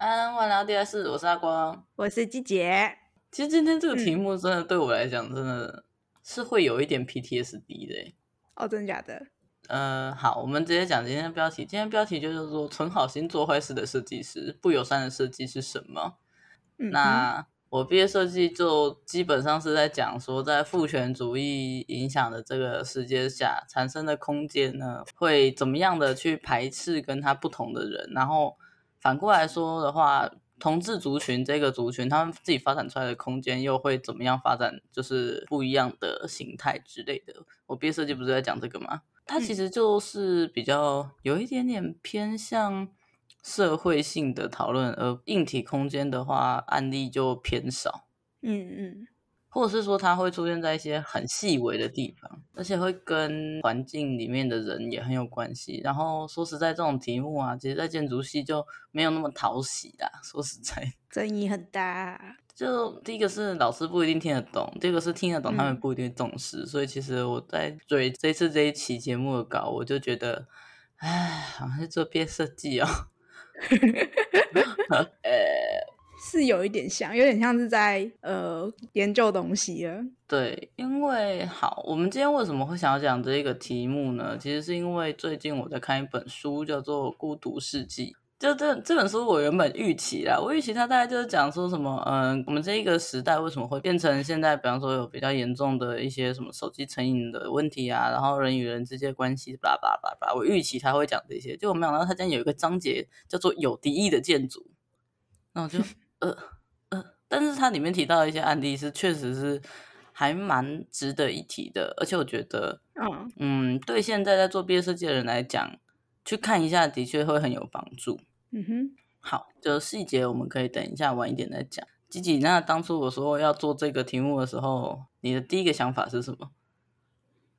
安，晚聊第二次，我是阿光，我是季姐。其实今天这个题目真的对我来讲，真的是会有一点 PTSD 的。哦，真的假的？呃，好，我们直接讲今天的标题。今天标题就是说，存好心做坏事的设计师，不友善的设计是什么？嗯、那我毕业设计就基本上是在讲说，在父权主义影响的这个世界下产生的空间呢，会怎么样的去排斥跟他不同的人，然后反过来说的话。同志族群这个族群，他们自己发展出来的空间又会怎么样发展？就是不一样的形态之类的。我毕业设计不是在讲这个吗？它其实就是比较有一点点偏向社会性的讨论，而硬体空间的话，案例就偏少。嗯嗯。或者是说，它会出现在一些很细微的地方，而且会跟环境里面的人也很有关系。然后说实在，这种题目啊，其实在建筑系就没有那么讨喜啦。说实在，争议很大。就第一个是老师不一定听得懂，第二个是听得懂，他们不一定重视。嗯、所以其实我在追这次这一期节目的稿，我就觉得，唉，好像是做毕业设计哦。呃。是有一点像，有点像是在呃研究东西了。对，因为好，我们今天为什么会想要讲这一个题目呢？其实是因为最近我在看一本书，叫做《孤独世纪》。就这这本书，我原本预期啦，我预期它大概就是讲说什么，嗯、呃，我们这一个时代为什么会变成现在，比方说有比较严重的一些什么手机成瘾的问题啊，然后人与人之间关系，巴拉巴拉巴拉，我预期他会讲这些，就没想到他竟然有一个章节叫做“有敌意的建筑”，那我就。呃呃，但是它里面提到的一些案例是确实是还蛮值得一提的，而且我觉得，嗯嗯，对现在在做毕业设计的人来讲，去看一下的确会很有帮助。嗯哼，好，就细节我们可以等一下晚一点再讲。吉吉，那当初我说要做这个题目的时候，你的第一个想法是什么？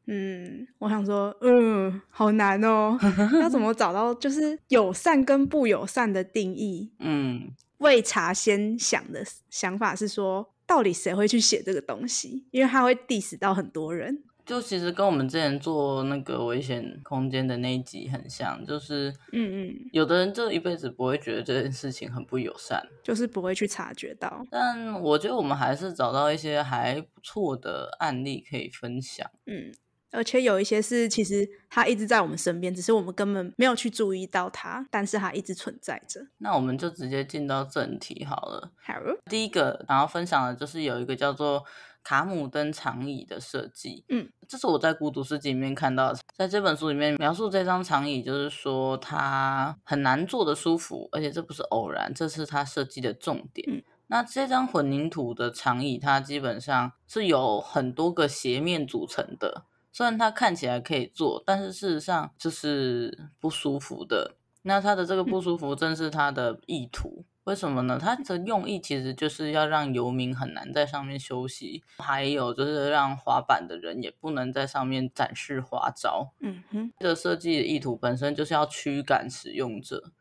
嗯，我想说，嗯，好难哦，要怎么找到就是友善跟不友善的定义？嗯。未查先想的想法是说，到底谁会去写这个东西？因为他会 diss 到很多人。就其实跟我们之前做那个危险空间的那一集很像，就是嗯嗯，有的人这一辈子不会觉得这件事情很不友善，就是不会去察觉到。但我觉得我们还是找到一些还不错的案例可以分享。嗯。而且有一些是，其实它一直在我们身边，只是我们根本没有去注意到它，但是它一直存在着。那我们就直接进到正题好了。好，第一个然后分享的就是有一个叫做卡姆登长椅的设计。嗯，这是我在孤独世界里面看到的，在这本书里面描述这张长椅，就是说它很难坐得舒服，而且这不是偶然，这是它设计的重点。嗯，那这张混凝土的长椅，它基本上是有很多个斜面组成的。虽然它看起来可以做，但是事实上就是不舒服的。那它的这个不舒服正是它的意图，为什么呢？它的用意其实就是要让游民很难在上面休息，还有就是让滑板的人也不能在上面展示花招。嗯哼，这个设计的意图本身就是要驱赶使用者，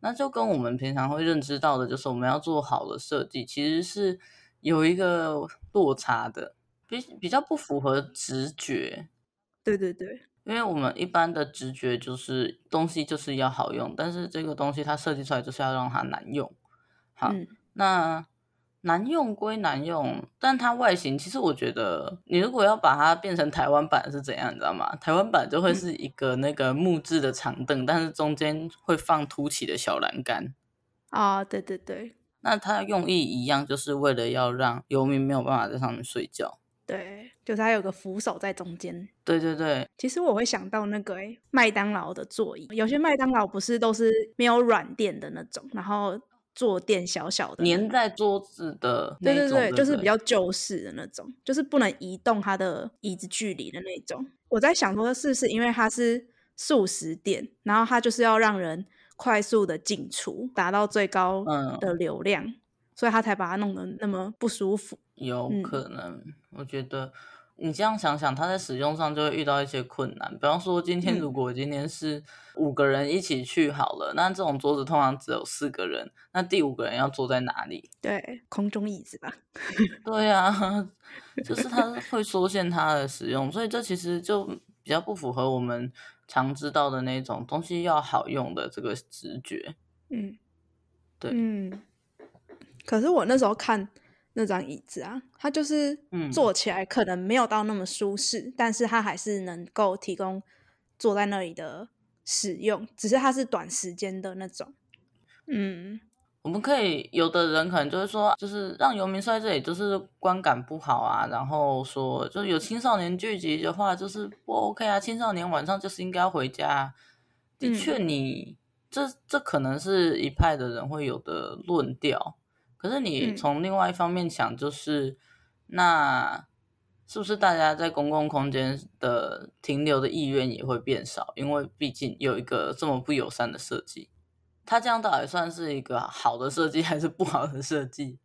那就跟我们平常会认知到的，就是我们要做好的设计，其实是有一个落差的，比比较不符合直觉。对对对，因为我们一般的直觉就是东西就是要好用，但是这个东西它设计出来就是要让它难用。好，嗯、那难用归难用，但它外形其实我觉得，你如果要把它变成台湾版是怎样，你知道吗？台湾版就会是一个那个木质的长凳，嗯、但是中间会放凸起的小栏杆。啊，对对对，那它用意一样，就是为了要让游民没有办法在上面睡觉。对，就是它有个扶手在中间。对对对，其实我会想到那个诶，麦当劳的座椅，有些麦当劳不是都是没有软垫的那种，然后坐垫小小的，粘在桌子的那种。对对对，就是比较旧式的那种，就是不能移动它的椅子距离的那种。我在想说，是不是因为它是速食店，然后它就是要让人快速的进出，达到最高的流量。嗯所以他才把它弄得那么不舒服，有可能。嗯、我觉得你这样想想，他在使用上就会遇到一些困难。比方说，今天如果今天是五个人一起去好了，嗯、那这种桌子通常只有四个人，那第五个人要坐在哪里？对，空中椅子吧。对啊，就是他会缩限它的使用，所以这其实就比较不符合我们常知道的那种东西要好用的这个直觉。嗯。对，嗯。可是我那时候看那张椅子啊，它就是坐起来可能没有到那么舒适，嗯、但是它还是能够提供坐在那里的使用，只是它是短时间的那种。嗯。我们可以有的人可能就是说，就是让游民睡在这里，就是观感不好啊。然后说，就是有青少年聚集的话，就是不 OK 啊。青少年晚上就是应该要回家。的确你，你、嗯、这这可能是一派的人会有的论调。可是你从另外一方面想，就是、嗯、那是不是大家在公共空间的停留的意愿也会变少？因为毕竟有一个这么不友善的设计。它这样到底算是一个好的设计还是不好的设计？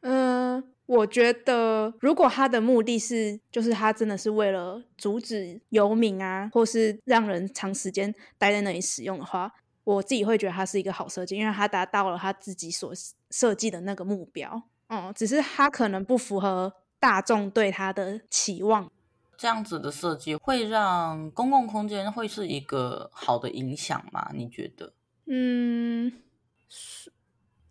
嗯，我觉得如果它的目的是，就是它真的是为了阻止游民啊，或是让人长时间待在那里使用的话，我自己会觉得它是一个好设计，因为它达到了它自己所设计的那个目标。嗯，只是它可能不符合大众对它的期望。这样子的设计会让公共空间会是一个好的影响吗？你觉得？嗯，是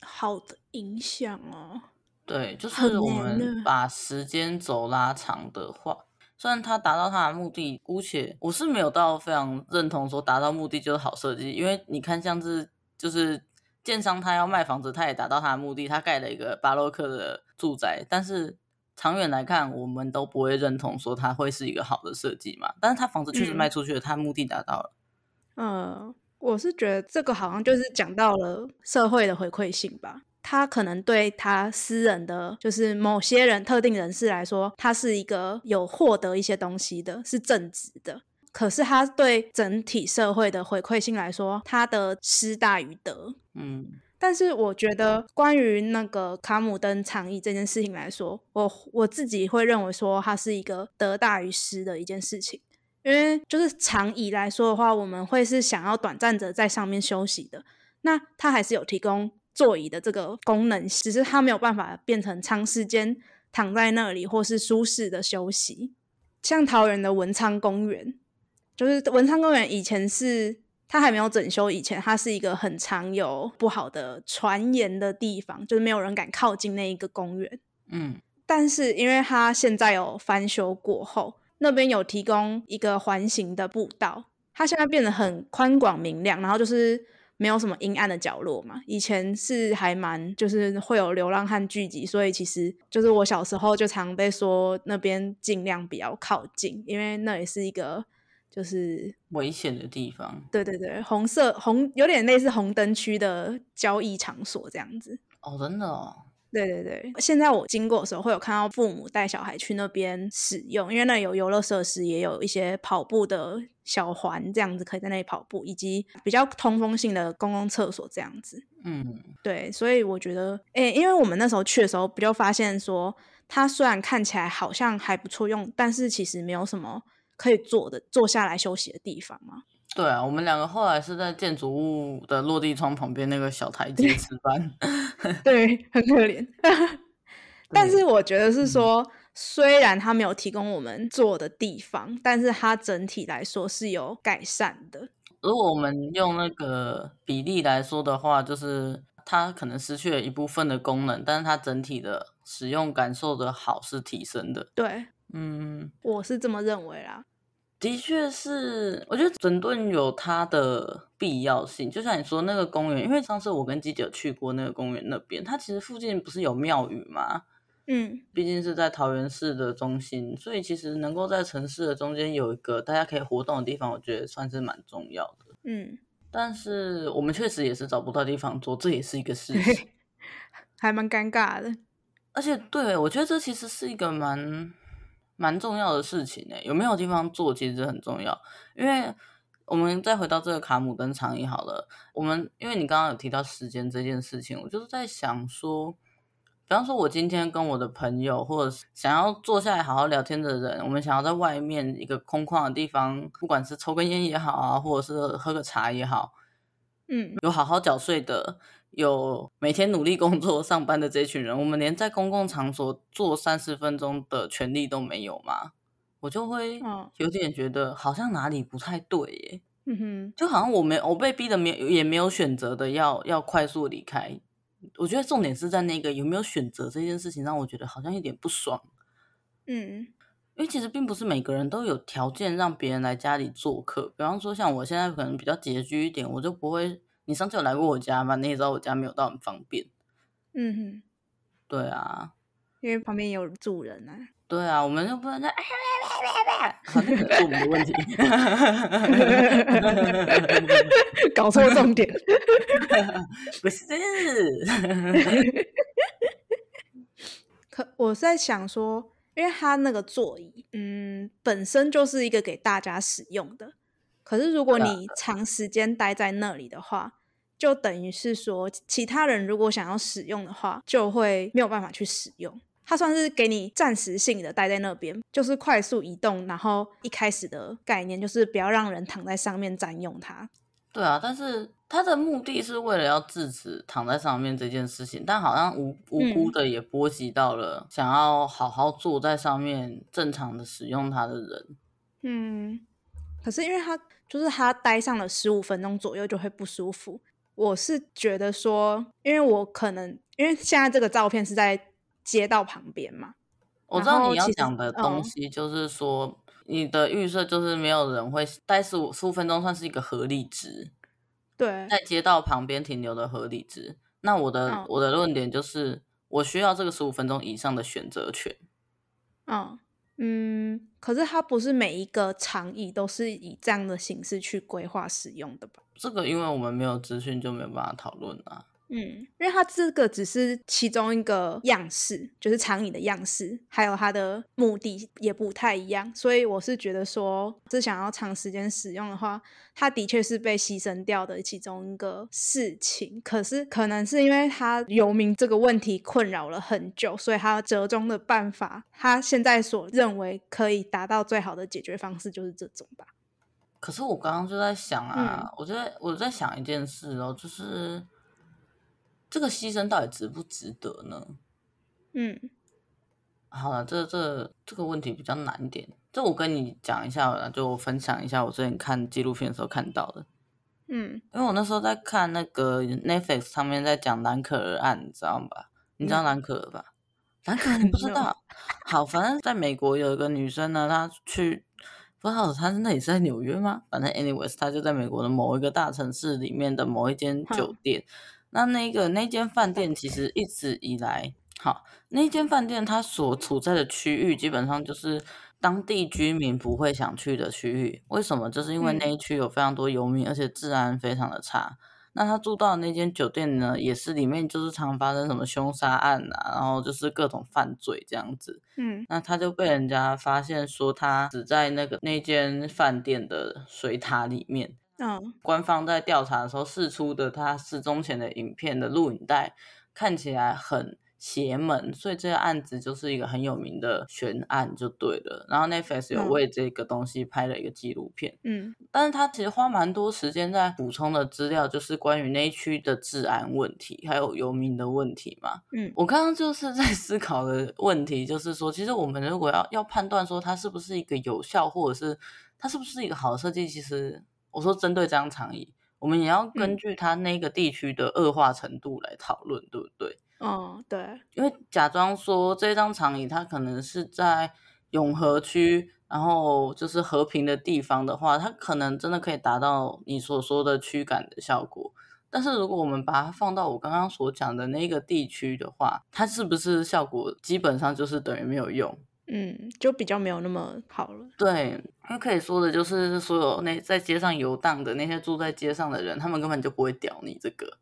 好的影响哦。对，就是我们把时间轴拉长的话，虽然他达到他的目的，姑且我是没有到非常认同说达到目的就是好设计，因为你看，像是就是建商他要卖房子，他也达到他的目的，他盖了一个巴洛克的住宅，但是长远来看，我们都不会认同说它会是一个好的设计嘛。但是他房子确实卖出去了，他、目的达到了。嗯。我是觉得这个好像就是讲到了社会的回馈性吧。他可能对他私人的，就是某些人特定人士来说，他是一个有获得一些东西的，是正直的。可是他对整体社会的回馈性来说，他的失大于得。嗯。但是我觉得关于那个卡姆登长椅这件事情来说，我我自己会认为说，它是一个得大于失的一件事情。因为就是长椅来说的话，我们会是想要短暂的在上面休息的。那它还是有提供座椅的这个功能，只是它没有办法变成长时间躺在那里或是舒适的休息。像桃园的文昌公园，就是文昌公园以前是它还没有整修以前，它是一个很常有不好的传言的地方，就是没有人敢靠近那一个公园。嗯，但是因为它现在有翻修过后。那边有提供一个环形的步道，它现在变得很宽广明亮，然后就是没有什么阴暗的角落嘛。以前是还蛮就是会有流浪汉聚集，所以其实就是我小时候就常被说那边尽量不要靠近，因为那也是一个就是危险的地方。对对对，红色红有点类似红灯区的交易场所这样子。哦，真的哦。对对对，现在我经过的时候会有看到父母带小孩去那边使用，因为那有游乐设施，也有一些跑步的小环，这样子可以在那里跑步，以及比较通风性的公共厕所这样子。嗯，对，所以我觉得，诶，因为我们那时候去的时候，不就发现说，它虽然看起来好像还不错用，但是其实没有什么可以坐的、坐下来休息的地方嘛。对啊，我们两个后来是在建筑物的落地窗旁边那个小台阶吃饭，对，很可怜。但是我觉得是说，嗯、虽然它没有提供我们坐的地方，但是它整体来说是有改善的。如果我们用那个比例来说的话，就是它可能失去了一部分的功能，但是它整体的使用感受的好是提升的。对，嗯，我是这么认为啦。的确是，我觉得整顿有它的必要性。就像你说那个公园，因为上次我跟基姐去过那个公园那边，它其实附近不是有庙宇吗？嗯，毕竟是在桃园市的中心，所以其实能够在城市的中间有一个大家可以活动的地方，我觉得算是蛮重要的。嗯，但是我们确实也是找不到地方做，这也是一个事情，还蛮尴尬的。而且，对，我觉得这其实是一个蛮。蛮重要的事情呢，有没有地方做其实很重要。因为我们再回到这个卡姆跟长椅好了，我们因为你刚刚有提到时间这件事情，我就是在想说，比方说我今天跟我的朋友，或者想要坐下来好好聊天的人，我们想要在外面一个空旷的地方，不管是抽根烟也好啊，或者是喝个茶也好，嗯，有好好缴税的。有每天努力工作上班的这群人，我们连在公共场所坐三十分钟的权利都没有吗？我就会有点觉得好像哪里不太对耶。嗯哼，就好像我没我被逼的没有也没有选择的要要快速离开，我觉得重点是在那个有没有选择这件事情，让我觉得好像有点不爽。嗯，因为其实并不是每个人都有条件让别人来家里做客。比方说，像我现在可能比较拮据一点，我就不会。你上次有来过我家吗？你也知道我家没有到很方便。嗯哼，对啊，因为旁边有住人啊。对啊，我们又不能在，好，那个是我们的问题，搞错重点，不是。可我在想说，因为他那个座椅，嗯，本身就是一个给大家使用的。可是如果你长时间待在那里的话，就等于是说，其他人如果想要使用的话，就会没有办法去使用。它算是给你暂时性的待在那边，就是快速移动。然后一开始的概念就是不要让人躺在上面占用它。对啊，但是它的目的是为了要制止躺在上面这件事情，但好像无无辜的也波及到了想要好好坐在上面正常的使用它的人。嗯，可是因为它就是它待上了十五分钟左右就会不舒服。我是觉得说，因为我可能因为现在这个照片是在。街道旁边嘛，我知道你要讲的东西，就是说、哦、你的预设就是没有人会待十五十五分钟，算是一个合理值。对，在街道旁边停留的合理值。那我的、哦、我的论点就是，我需要这个十五分钟以上的选择权。嗯嗯，可是它不是每一个长椅都是以这样的形式去规划使用的吧？这个因为我们没有资讯，就没有办法讨论啊。嗯，因为它这个只是其中一个样式，就是长椅的样式，还有它的目的也不太一样，所以我是觉得说，是想要长时间使用的话，它的确是被牺牲掉的其中一个事情。可是可能是因为它游民这个问题困扰了很久，所以它折中的办法，他现在所认为可以达到最好的解决方式就是这种吧。可是我刚刚就在想啊，嗯、我在我在想一件事哦，就是。这个牺牲到底值不值得呢？嗯，好了，这这这个问题比较难一点。这我跟你讲一下，就我分享一下我之前看纪录片的时候看到的。嗯，因为我那时候在看那个 Netflix 上面在讲蓝可儿案，你知道吧？你知道蓝可儿吧？蓝可儿 你不知道？好，反正在美国有一个女生呢，她去不知道她是那里是在纽约吗？反正 anyways，她就在美国的某一个大城市里面的某一间酒店。那那个那间饭店其实一直以来，好，那间饭店它所处在的区域基本上就是当地居民不会想去的区域。为什么？就是因为那一区有非常多游民，而且治安非常的差。那他住到的那间酒店呢，也是里面就是常发生什么凶杀案啊，然后就是各种犯罪这样子。嗯，那他就被人家发现说他死在那个那间饭店的水塔里面。嗯，官方在调查的时候释出的他失踪前的影片的录影带看起来很邪门，所以这个案子就是一个很有名的悬案就对了。然后 Netflix 有为这个东西拍了一个纪录片，嗯，但是他其实花蛮多时间在补充的资料，就是关于那一区的治安问题，还有游民的问题嘛。嗯，我刚刚就是在思考的问题，就是说，其实我们如果要要判断说它是不是一个有效，或者是它是不是一个好的设计，其实。我说，针对这张长椅，我们也要根据它那个地区的恶化程度来讨论，嗯、对不对？嗯，对。因为假装说这张长椅它可能是在永和区，然后就是和平的地方的话，它可能真的可以达到你所说的驱赶的效果。但是如果我们把它放到我刚刚所讲的那个地区的话，它是不是效果基本上就是等于没有用？嗯，就比较没有那么好了。对，那可以说的就是，所有那在街上游荡的那些住在街上的人，他们根本就不会屌你这个。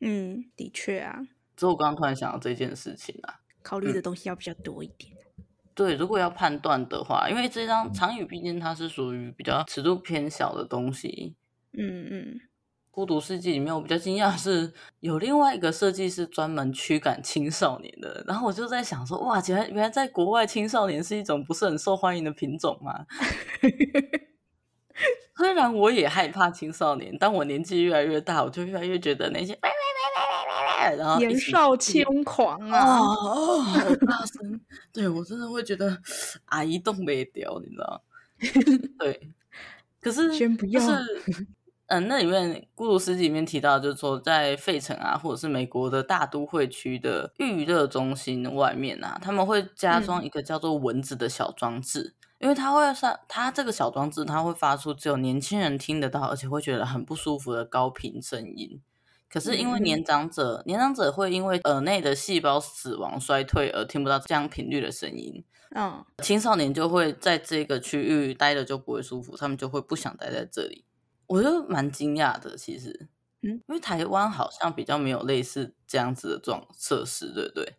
嗯，的确啊。所以我刚刚突然想到这件事情啊，考虑的东西要比较多一点。嗯。对，如果要判断的话，因为这张长语毕竟它是属于比较尺度偏小的东西。嗯嗯。孤独世界里面，我比较惊讶的是有另外一个设计是专门驱赶青少年的。然后我就在想说，哇，原来原来在国外青少年是一种不是很受欢迎的品种嘛？虽然我也害怕青少年，当我年纪越来越大，我就越来越觉得那些然后年少轻狂啊，哦，好大声！对，我真的会觉得阿姨动没掉，你知道？对，可是先不要。就是嗯，那里面《孤独世纪》里面提到，就是说在费城啊，或者是美国的大都会区的娱乐中心外面啊，他们会加装一个叫做蚊子的小装置，嗯、因为它会上它这个小装置，它会发出只有年轻人听得到，而且会觉得很不舒服的高频声音。可是因为年长者，嗯、年长者会因为耳内的细胞死亡衰退而听不到这样频率的声音。嗯，青少年就会在这个区域待着就不会舒服，他们就会不想待在这里。我觉得蛮惊讶的，其实，嗯，因为台湾好像比较没有类似这样子的这种设施，对不对？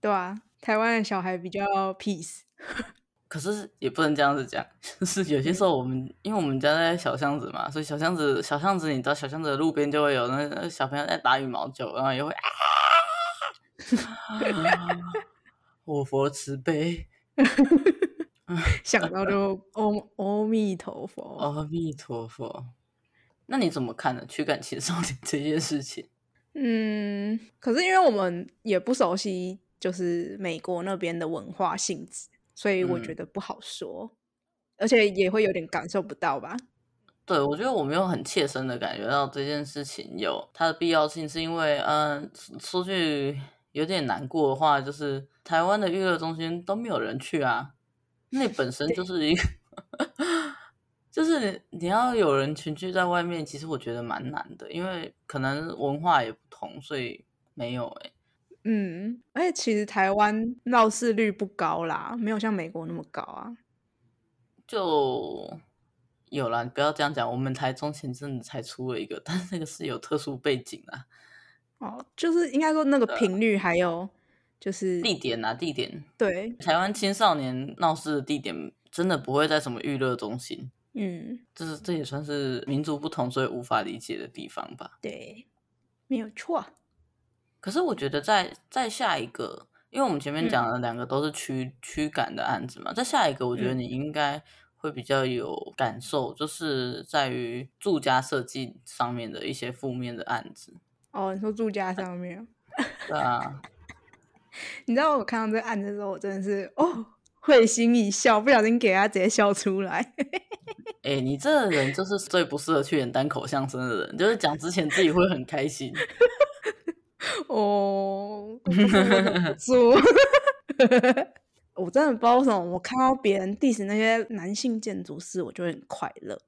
对啊，台湾的小孩比较 peace。可是也不能这样子讲，就是有些时候我们，因为我们家在小巷子嘛，所以小巷子小巷子，你知道小巷子的路边就会有那个小朋友在打羽毛球，然后也会啊，我佛慈悲，想到就阿阿弥陀佛，阿弥陀佛。那你怎么看呢？驱赶青少年这件事情？嗯，可是因为我们也不熟悉，就是美国那边的文化性质。所以我觉得不好说，嗯、而且也会有点感受不到吧。对，我觉得我没有很切身的感觉到这件事情有它的必要性，是因为，嗯、呃，说句有点难过的话，就是台湾的娱乐中心都没有人去啊。那本身就是一个，就是你要有人群聚在外面，其实我觉得蛮难的，因为可能文化也不同，所以没有哎、欸。嗯，而且其实台湾闹事率不高啦，没有像美国那么高啊。就有啦，你不要这样讲。我们台中前阵子才出了一个，但是那个是有特殊背景啊。哦，就是应该说那个频率还有就是地点啊，地点。对，台湾青少年闹事的地点真的不会在什么娱乐中心。嗯，这是这也算是民族不同，所以无法理解的地方吧。对，没有错。可是我觉得在在下一个，因为我们前面讲的两个都是驱驱赶的案子嘛，在下一个，我觉得你应该会比较有感受，就是在于住家设计上面的一些负面的案子。哦，你说住家上面？对啊。你知道我看到这个案子的时候，我真的是哦会心一笑，不小心给他直接笑出来。哎、欸，你这个人就是最不适合去演单口相声的人，就是讲之前自己会很开心。哦，住，我真的不知道为什么，我看到别人 diss 那些男性建筑师，我就会很快乐。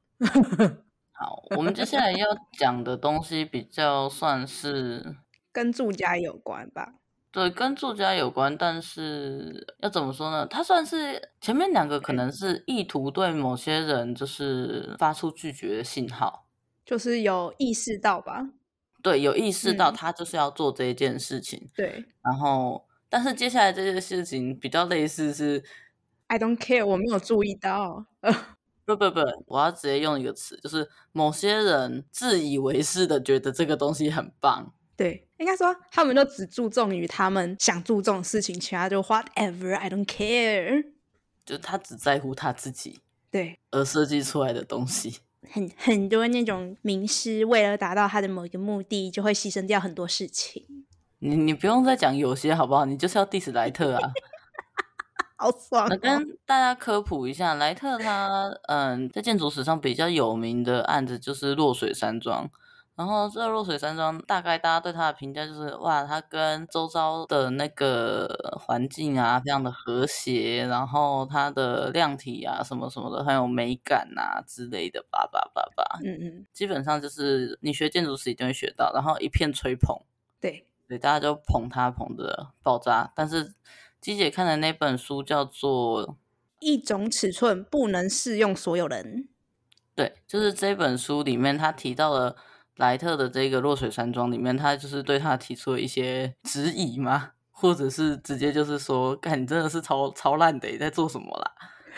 好，我们接下来要讲的东西比较算是跟住家有关吧？对，跟作家有关，但是要怎么说呢？他算是前面两个可能是意图对某些人就是发出拒绝的信号，就是有意识到吧？对，有意识到他就是要做这一件事情。嗯、对，然后，但是接下来这件事情比较类似是，I don't care，我没有注意到。不不不，我要直接用一个词，就是某些人自以为是的觉得这个东西很棒。对，应该说他们就只注重于他们想注重的事情，其他就 whatever，I don't care，就他只在乎他自己。对，而设计出来的东西。很很多那种名师，为了达到他的某一个目的，就会牺牲掉很多事情。你你不用再讲有些好不好？你就是要 diss 莱特啊，好爽哦！跟大家科普一下，莱特他嗯，在建筑史上比较有名的案子就是落水山庄。然后这个落水山庄，大概大家对它的评价就是，哇，它跟周遭的那个环境啊，非常的和谐，然后它的量体啊，什么什么的很有美感啊之类的，叭叭叭叭。嗯嗯，基本上就是你学建筑史一定会学到，然后一片吹捧。对，对，大家就捧它捧的爆炸。但是鸡姐看的那本书叫做《一种尺寸不能适用所有人》。对，就是这本书里面他提到了。莱特的这个落水山庄里面，他就是对他提出了一些质疑吗？或者是直接就是说，看你真的是超超烂的，在做什么啦？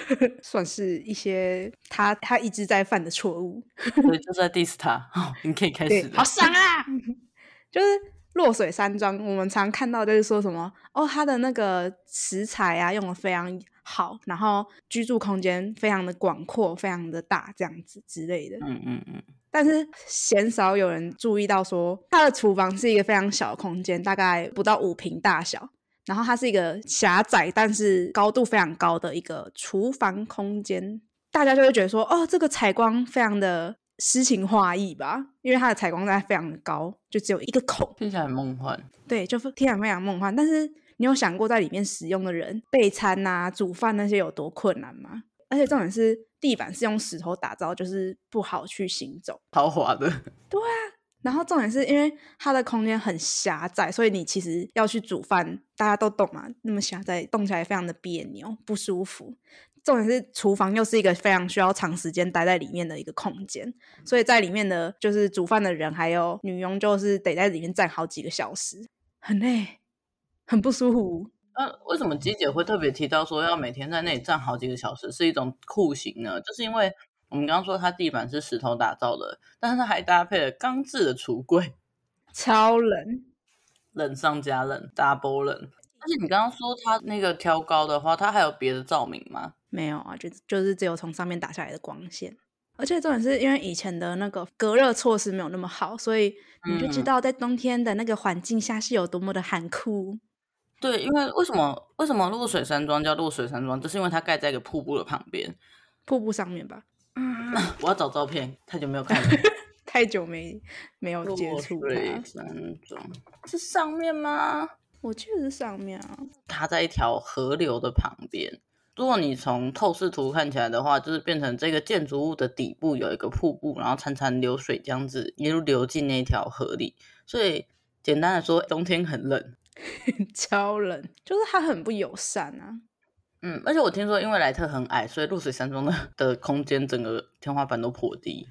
算是一些他他一直在犯的错误。对，就在 diss 他。哦，你可以开始。好爽啊！就是落水山庄，我们常看到就是说什么哦，他的那个食材啊用的非常好，然后居住空间非常的广阔，非常的大，这样子之类的。嗯嗯嗯。但是鲜少有人注意到说，说他的厨房是一个非常小的空间，大概不到五平大小。然后它是一个狭窄但是高度非常高的一个厨房空间，大家就会觉得说，哦，这个采光非常的诗情画意吧，因为它的采光在非常的高，就只有一个孔，听起来很梦幻。对，就听起来非常梦幻。但是你有想过在里面使用的人备餐啊、煮饭那些有多困难吗？而且重点是地板是用石头打造，就是不好去行走，豪华的。对啊，然后重点是因为它的空间很狭窄，所以你其实要去煮饭，大家都懂嘛，那么狭窄，动起来非常的别扭，不舒服。重点是厨房又是一个非常需要长时间待在里面的一个空间，所以在里面的就是煮饭的人还有女佣，就是得在里面站好几个小时，很累，很不舒服。那、呃、为什么鸡姐会特别提到说要每天在那里站好几个小时是一种酷刑呢？就是因为我们刚刚说它地板是石头打造的，但是它还搭配了钢制的橱柜，超冷，冷上加冷，double 冷。而且你刚刚说它那个挑高的话，它还有别的照明吗？没有啊，就就是只有从上面打下来的光线，而且重点是因为以前的那个隔热措施没有那么好，所以你就知道在冬天的那个环境下是有多么的寒酷。对，因为为什么为什么落水山庄叫落水山庄，就是因为它盖在一个瀑布的旁边，瀑布上面吧？嗯，我要找照片，太久没有看了，太久没没有接触落水山庄是上面吗？我记得是上面啊，它在一条河流的旁边。如果你从透视图看起来的话，就是变成这个建筑物的底部有一个瀑布，然后潺潺流水这样子一路流进那条河里。所以简单的说，冬天很冷，超冷，就是他很不友善啊。嗯，而且我听说，因为莱特很矮，所以露水山庄的 的空间整个天花板都颇低。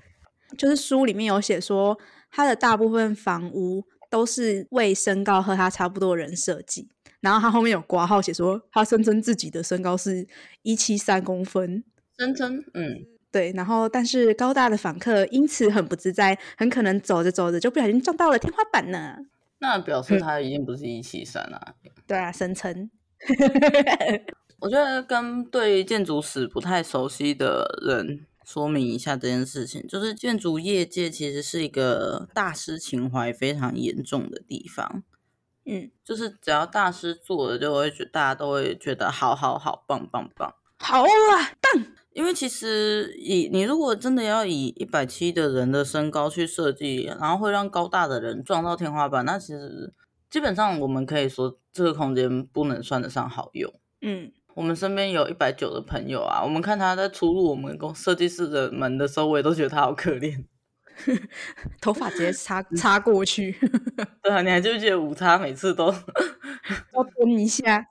就是书里面有写说，他的大部分房屋都是为身高和他差不多的人设计。然后他后面有挂号写说，他声称自己的身高是一七三公分，声称，嗯，对。然后，但是高大的访客因此很不自在，很可能走着走着就不小心撞到了天花板呢。那表示他已经不是一七三了。对啊，声称。我觉得跟对建筑史不太熟悉的人说明一下这件事情，就是建筑业界其实是一个大师情怀非常严重的地方。嗯，就是只要大师做的，就会觉大家都会觉得好好好棒棒棒，好啊棒！因为其实以你如果真的要以一百七的人的身高去设计，然后会让高大的人撞到天花板，那其实基本上我们可以说这个空间不能算得上好用。嗯，我们身边有一百九的朋友啊，我们看他在出入我们公设计师的门的时候，我也都觉得他好可怜。头发直接插 插过去，对啊，你还记不记得五叉每次都要蹲一下？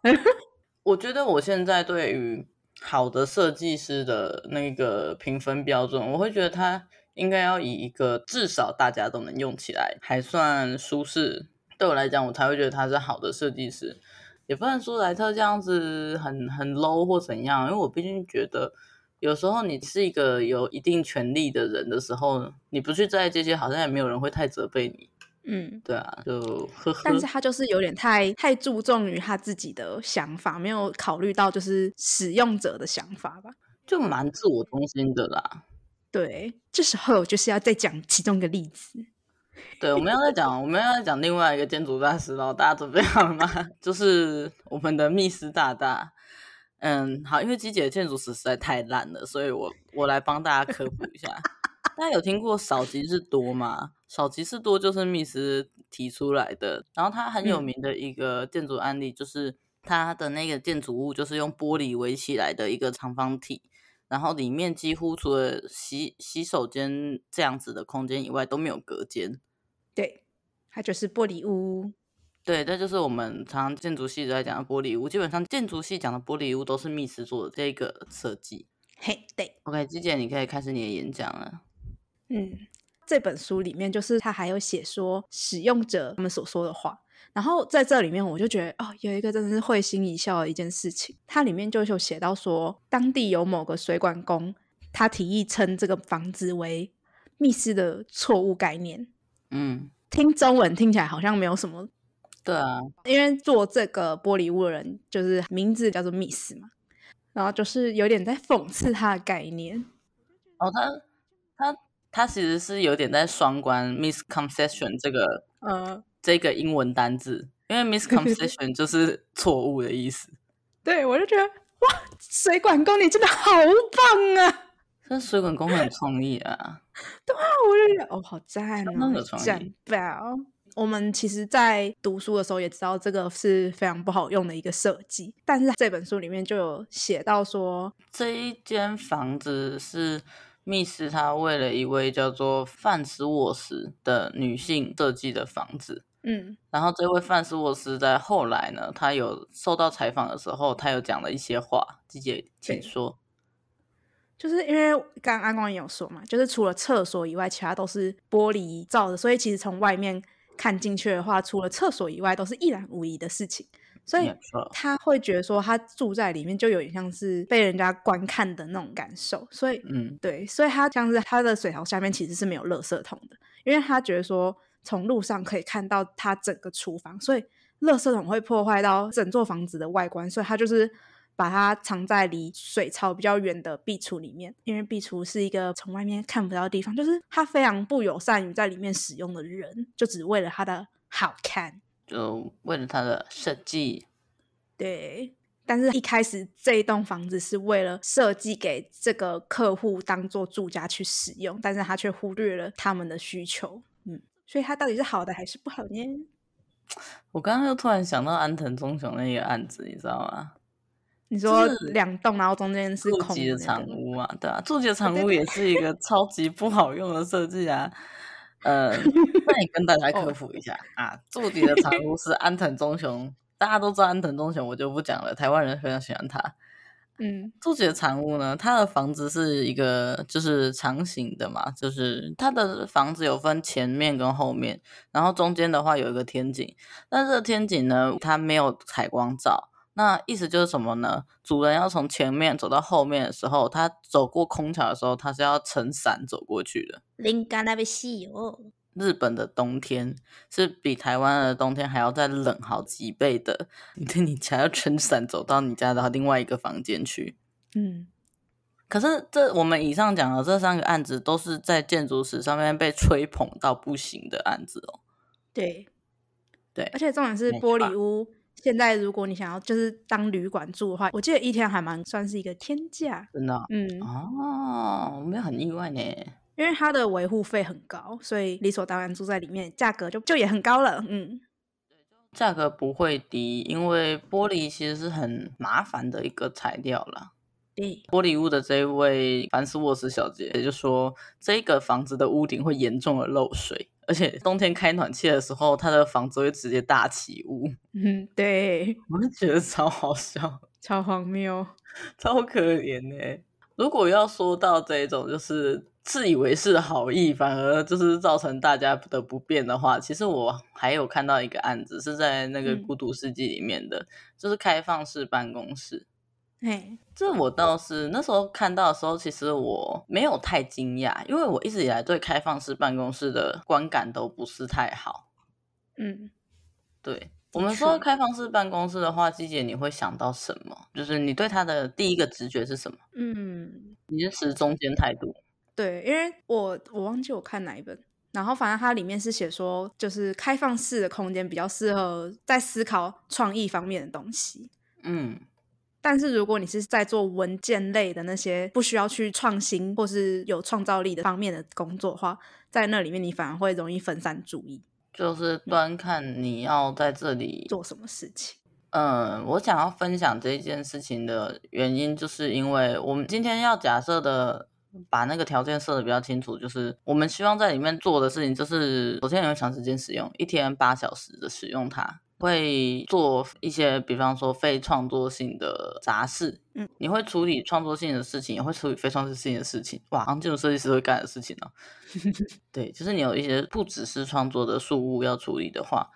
我觉得我现在对于好的设计师的那个评分标准，我会觉得他应该要以一个至少大家都能用起来，还算舒适。对我来讲，我才会觉得他是好的设计师。也不能说莱特这样子很很 low 或怎样，因为我毕竟觉得。有时候你是一个有一定权力的人的时候，你不去在意这些，好像也没有人会太责备你。嗯，对啊，就呵呵。但是他就是有点太太注重于他自己的想法，没有考虑到就是使用者的想法吧，就蛮自我中心的啦。对，这时候就是要再讲其中一个例子。对，我们要再讲，我们要再讲另外一个建筑大师喽。大家准备好了吗？就是我们的密斯大大。嗯，好，因为鸡姐的建筑史实在太烂了，所以我我来帮大家科普一下。大家有听过少即是多吗？少即是多就是密斯提出来的，然后他很有名的一个建筑案例，就是他的那个建筑物就是用玻璃围起来的一个长方体，然后里面几乎除了洗洗手间这样子的空间以外都没有隔间。对，它就是玻璃屋。对，这就是我们常常建筑系在讲的玻璃屋。基本上建筑系讲的玻璃屋都是密斯做的这个设计。嘿，对，OK，季姐你可以开始你的演讲了。嗯，这本书里面就是他还有写说使用者他们所说的话，然后在这里面我就觉得哦，有一个真的是会心一笑的一件事情。它里面就有写到说，当地有某个水管工，他提议称这个房子为密室的错误概念。嗯，听中文听起来好像没有什么。对啊，因为做这个玻璃屋的人就是名字叫做密室嘛，然后就是有点在讽刺他的概念。哦，他他他其实是有点在双关 misconception 这个呃这个英文单字，因为 misconception 就是错误的意思。对，我就觉得哇，水管工你真的好棒啊！这水管工很创意啊！对啊，我就觉得哦，好赞哦，那个创意，赞爆！我们其实，在读书的时候也知道这个是非常不好用的一个设计，但是这本书里面就有写到说，这一间房子是密斯他为了一位叫做范斯沃斯的女性设计的房子。嗯，然后这位范斯沃斯在后来呢，他有受到采访的时候，他有讲了一些话，季姐请说。就是因为刚刚阿光也有说嘛，就是除了厕所以外，其他都是玻璃造的，所以其实从外面看进去的话，除了厕所以外，都是一览无遗的事情。所以他会觉得说，他住在里面就有点像是被人家观看的那种感受。所以，嗯，对，所以他像是他的水槽下面其实是没有垃圾桶的，因为他觉得说从路上可以看到他整个厨房，所以垃圾桶会破坏到整座房子的外观，所以他就是。把它藏在离水槽比较远的壁橱里面，因为壁橱是一个从外面看不到的地方，就是他非常不友善于在里面使用的人，就只为了它的好看，就为了它的设计。对，但是一开始这一栋房子是为了设计给这个客户当做住家去使用，但是他却忽略了他们的需求。嗯，所以它到底是好的还是不好呢？我刚刚又突然想到安藤忠雄那个案子，你知道吗？你说两栋，然后中间是空的长屋嘛？对啊，住吉的长屋也是一个超级不好用的设计啊。呃，那你跟大家科普一下、哦、啊，住底的长屋 是安藤忠雄，大家都知道安藤忠雄，我就不讲了。台湾人非常喜欢他。嗯，住底的长屋呢，它的房子是一个就是长形的嘛，就是它的房子有分前面跟后面，然后中间的话有一个天井，但是这个天井呢，它没有采光罩。那意思就是什么呢？主人要从前面走到后面的时候，他走过空桥的时候，他是要撑伞走过去的。日本的冬天是比台湾的冬天还要再冷好几倍的，你你才要撑伞走到你家的另外一个房间去。嗯，可是这我们以上讲的这三个案子，都是在建筑史上面被吹捧到不行的案子哦。对，对，而且重点是玻璃屋。现在如果你想要就是当旅馆住的话，我记得一天还蛮算是一个天价，真的，嗯，哦，我没有很意外呢，因为它的维护费很高，所以理所当然住在里面，价格就就也很高了，嗯，价格不会低，因为玻璃其实是很麻烦的一个材料啦。对，玻璃屋的这一位凡斯沃斯小姐也就说，这个房子的屋顶会严重的漏水。而且冬天开暖气的时候，他的房子会直接大起雾。嗯，对，我就觉得超好笑，超荒谬，超可怜呢。如果要说到这种就是自以为是的好意，反而就是造成大家的不便的话，其实我还有看到一个案子是在那个《孤独世纪》里面的，嗯、就是开放式办公室。嘿，这我倒是那时候看到的时候，其实我没有太惊讶，因为我一直以来对开放式办公室的观感都不是太好。嗯，对，我们说开放式办公室的话，季姐你会想到什么？就是你对它的第一个直觉是什么？嗯，你是持中间态度。对，因为我我忘记我看哪一本，然后反正它里面是写说，就是开放式的空间比较适合在思考创意方面的东西。嗯。但是如果你是在做文件类的那些不需要去创新或是有创造力的方面的工作的话，在那里面你反而会容易分散注意，就是端看你要在这里做什么事情。嗯，我想要分享这件事情的原因，就是因为我们今天要假设的，把那个条件设的比较清楚，就是我们希望在里面做的事情，就是首先有长时间使用，一天八小时的使用它。会做一些，比方说非创作性的杂事，嗯，你会处理创作性的事情，也会处理非创作性的事情，哇，这种设计师会干的事情呢、啊？对，就是你有一些不只是创作的事物要处理的话，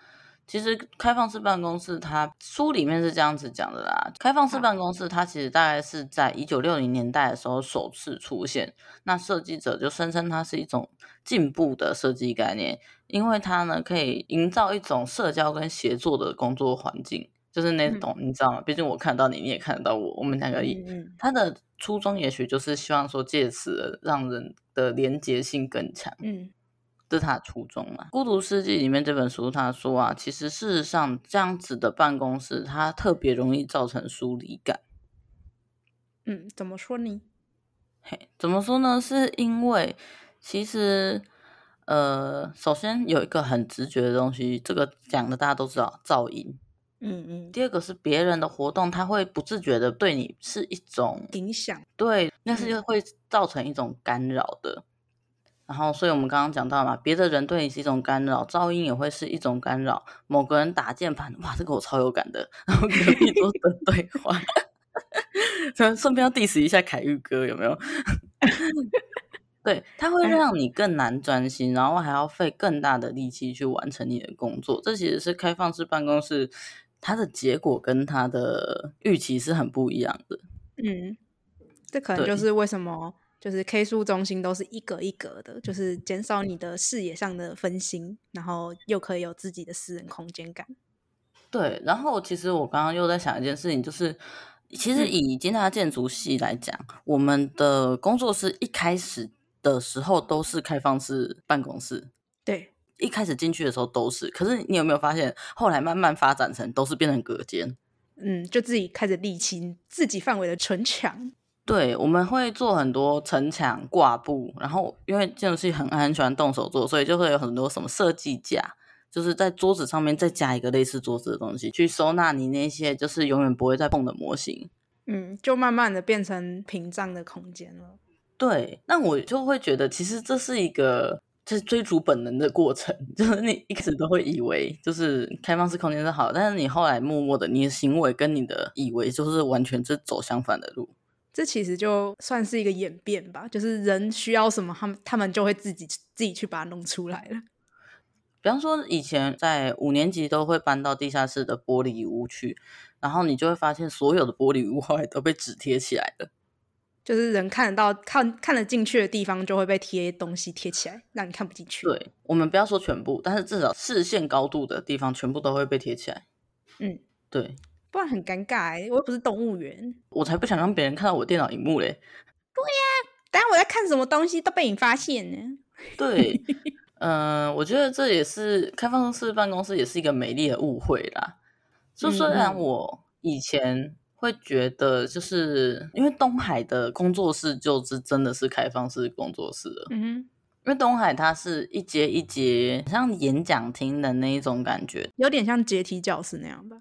其实开放式办公室它书里面是这样子讲的啦。开放式办公室它其实大概是在一九六零年代的时候首次出现，那设计者就声称它是一种进步的设计概念。因为它呢，可以营造一种社交跟协作的工作环境，就是那种、嗯、你知道吗？毕竟我看到你，你也看得到我，我们两个一，他、嗯、的初衷也许就是希望说借此让人的连结性更强，嗯，这是他的初衷嘛。《孤独世纪》里面这本书他说啊，其实事实上这样子的办公室，它特别容易造成疏离感。嗯，怎么说呢？嘿，怎么说呢？是因为其实，呃，首先有一个很直觉的东西，这个讲的大家都知道，噪音。嗯嗯。第二个是别人的活动，他会不自觉的对你是一种影响。对，那是会造成一种干扰的。然后，所以我们刚刚讲到嘛，别的人对你是一种干扰，噪音也会是一种干扰。某个人打键盘，哇，这个我超有感的。然后隔壁桌的对话 顺便要 diss 一下凯玉哥，有没有？对，它会让你更难专心，然后还要费更大的力气去完成你的工作。这其实是开放式办公室，它的结果跟它的预期是很不一样的。嗯，这可能就是为什么。就是 K 书中心都是一格一格的，就是减少你的视野上的分心，然后又可以有自己的私人空间感。对，然后其实我刚刚又在想一件事情，就是其实以金大建筑系来讲，嗯，我们的工作室一开始的时候都是开放式办公室。对，一开始进去的时候都是，可是你有没有发现，后来慢慢发展成都是变成隔间？嗯，就自己开始沥青自己范围的城墙。对，我们会做很多城墙挂布，然后因为建筑系很很喜欢动手做，所以就会有很多什么设计架，就是在桌子上面再加一个类似桌子的东西，去收纳你那些就是永远不会再碰的模型。嗯，就慢慢的变成屏障的空间了。对，那我就会觉得，其实这是一个就是追逐本能的过程，就是你一直都会以为就是开放式空间是好，但是你后来默默的，你的行为跟你的以为就是完全是走相反的路。这其实就算是一个演变吧，就是人需要什么，他们他们就会自己自己去把它弄出来了。比方说，以前在五年级都会搬到地下室的玻璃屋去，然后你就会发现，所有的玻璃屋后来都被纸贴起来了。就是人看得到、看看得进去的地方，就会被贴东西贴起来，让你看不进去。对，我们不要说全部，但是至少视线高度的地方，全部都会被贴起来。嗯，对。不然很尴尬，我又不是动物园，我才不想让别人看到我电脑荧幕嘞。对呀、啊，当我在看什么东西都被你发现呢。对，嗯、呃，我觉得这也是开放式办公室也是一个美丽的误会啦。就虽然我以前会觉得，就是因为东海的工作室就是真的是开放式工作室了。嗯哼，因为东海它是一阶一阶，像演讲厅的那一种感觉，有点像阶梯教室那样吧。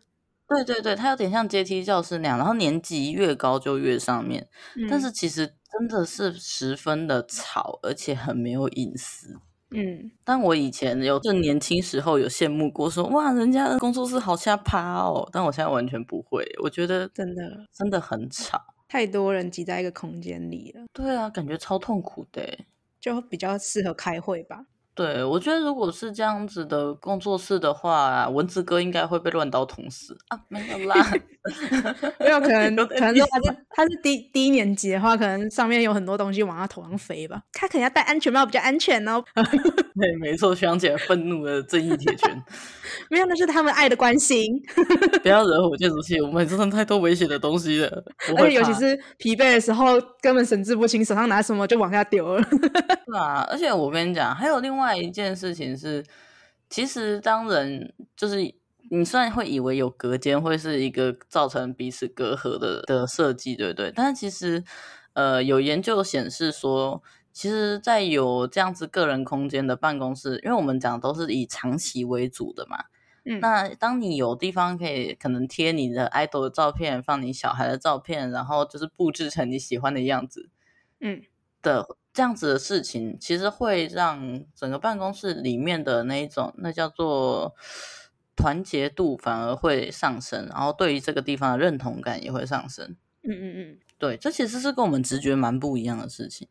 对对对，它有点像阶梯教室那样，然后年级越高就越上面，嗯、但是其实真的是十分的吵，而且很没有隐私。嗯，但我以前有正年轻时候有羡慕过说，说哇，人家的工作室好下趴哦，但我现在完全不会，我觉得真的真的很吵，太多人挤在一个空间里了。对啊，感觉超痛苦的，就比较适合开会吧。对，我觉得如果是这样子的工作室的话，蚊子哥应该会被乱刀捅死啊！没有啦，没有可能，可能说他是他是低低年级的话，可能上面有很多东西往他头上飞吧。他可能要戴安全帽比较安全哦。对，没错，想起来愤怒的正义铁拳。没有，那是他们爱的关心。不要惹火建筑系，我们真的太多危险的东西了。而且尤其是疲惫的时候，根本神志不清，手上拿什么就往下丢了。是啊，而且我跟你讲，还有另外。另外一件事情是，其实当人就是你虽然会以为有隔间会是一个造成彼此隔阂的的设计，对不对？但是其实，呃，有研究显示说，其实，在有这样子个人空间的办公室，因为我们讲都是以长期为主的嘛，嗯，那当你有地方可以可能贴你的 idol 的照片，放你小孩的照片，然后就是布置成你喜欢的样子，嗯的。这样子的事情，其实会让整个办公室里面的那一种，那叫做团结度反而会上升，然后对于这个地方的认同感也会上升。嗯嗯嗯，对，这其实是跟我们直觉蛮不一样的事情。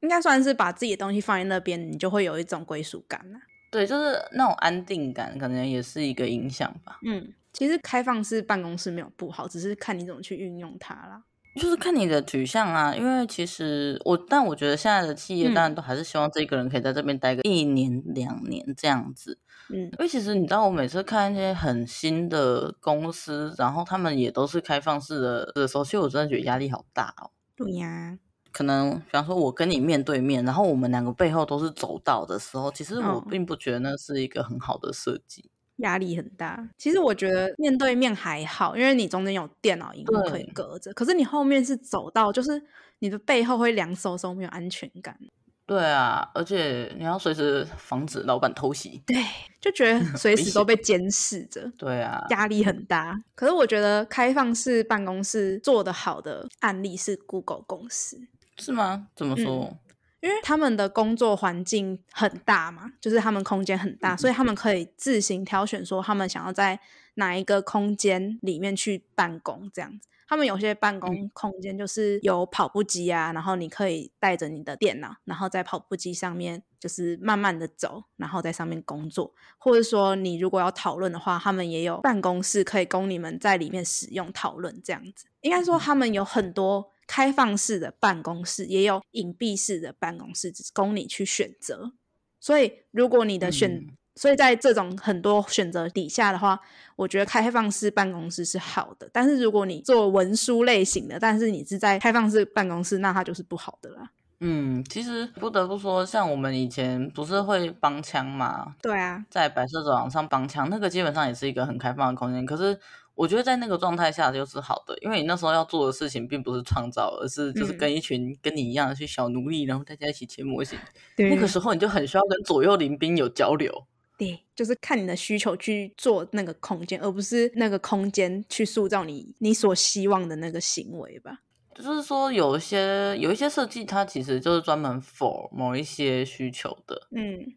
应该算是把自己的东西放在那边，你就会有一种归属感了。对，就是那种安定感，可能也是一个影响吧。嗯，其实开放式办公室没有不好，只是看你怎么去运用它啦。就是看你的取向啊，因为其实我，但我觉得现在的企业当然都还是希望这个人可以在这边待个一年两年这样子。嗯，因为其实你知道，我每次看一些很新的公司，然后他们也都是开放式的的时候，其实我真的觉得压力好大哦。对呀，可能比方说我跟你面对面，然后我们两个背后都是走道的时候，其实我并不觉得那是一个很好的设计。压力很大。其实我觉得面对面还好，因为你中间有电脑萤幕可以隔着。可是你后面是走到，就是你的背后会凉飕飕，没有安全感。对啊，而且你要随时防止老板偷袭。对，就觉得 随时都被监视着。对啊，压力很大。可是我觉得开放式办公室做得好的案例是 Google 公司。是吗？怎么说？嗯因为他们的工作环境很大嘛，就是他们空间很大，所以他们可以自行挑选说他们想要在哪一个空间里面去办公这样子。他们有些办公空间就是有跑步机啊，然后你可以带着你的电脑，然后在跑步机上面就是慢慢的走，然后在上面工作。或者说你如果要讨论的话，他们也有办公室可以供你们在里面使用讨论这样子。应该说他们有很多。开放式的办公室也有隐蔽式的办公室，只供你去选择。所以，如果你的选，嗯、所以在这种很多选择底下的话，我觉得开放式办公室是好的。但是，如果你做文书类型的，但是你是在开放式办公室，那它就是不好的啦。嗯，其实不得不说，像我们以前不是会帮腔嘛？对啊，在白色走廊上帮腔，那个基本上也是一个很开放的空间。可是。我觉得在那个状态下就是好的，因为你那时候要做的事情并不是创造，而是就是跟一群跟你一样的去小奴隶，嗯、然后大家一起切模型。对，那个时候你就很需要跟左右邻兵有交流。对，就是看你的需求去做那个空间，而不是那个空间去塑造你你所希望的那个行为吧。就是说，有一些有一些设计，它其实就是专门 for 某一些需求的。嗯。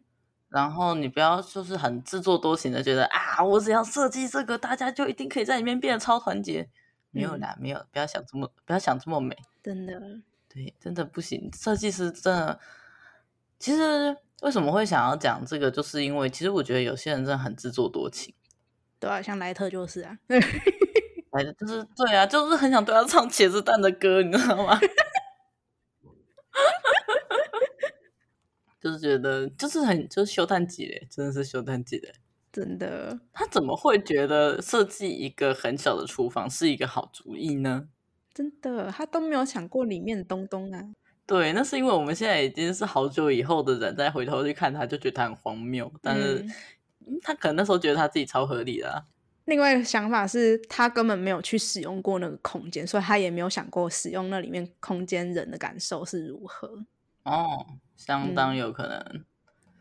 然后你不要就是很自作多情的觉得啊，我只要设计这个，大家就一定可以在里面变得超团结。没有啦，没有，不要想这么，不要想这么美。真的，对，真的不行。设计师真的，其实为什么会想要讲这个，就是因为其实我觉得有些人真的很自作多情。对啊，像莱特就是啊，莱特就是对啊，就是很想对他唱茄子蛋的歌，你知道吗？就是觉得就是很就是修叹气嘞，真的是修叹气嘞，真的。他怎么会觉得设计一个很小的厨房是一个好主意呢？真的，他都没有想过里面的东东啊。对，那是因为我们现在已经是好久以后的人，再回头去看他，就觉得他很荒谬。但是、嗯、他可能那时候觉得他自己超合理的、啊。另外一个想法是他根本没有去使用过那个空间，所以他也没有想过使用那里面空间人的感受是如何。哦。相当有可能。嗯、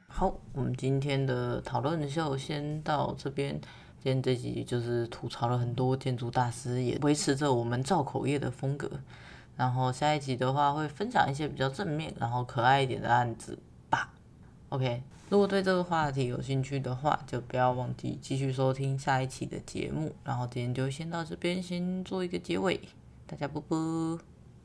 好，我们今天的讨论就先到这边。今天这集就是吐槽了很多建筑大师，也维持着我们造口业的风格。然后下一集的话会分享一些比较正面、然后可爱一点的案子吧。OK，如果对这个话题有兴趣的话，就不要忘记继续收听下一期的节目。然后今天就先到这边，先做一个结尾。大家啵啵。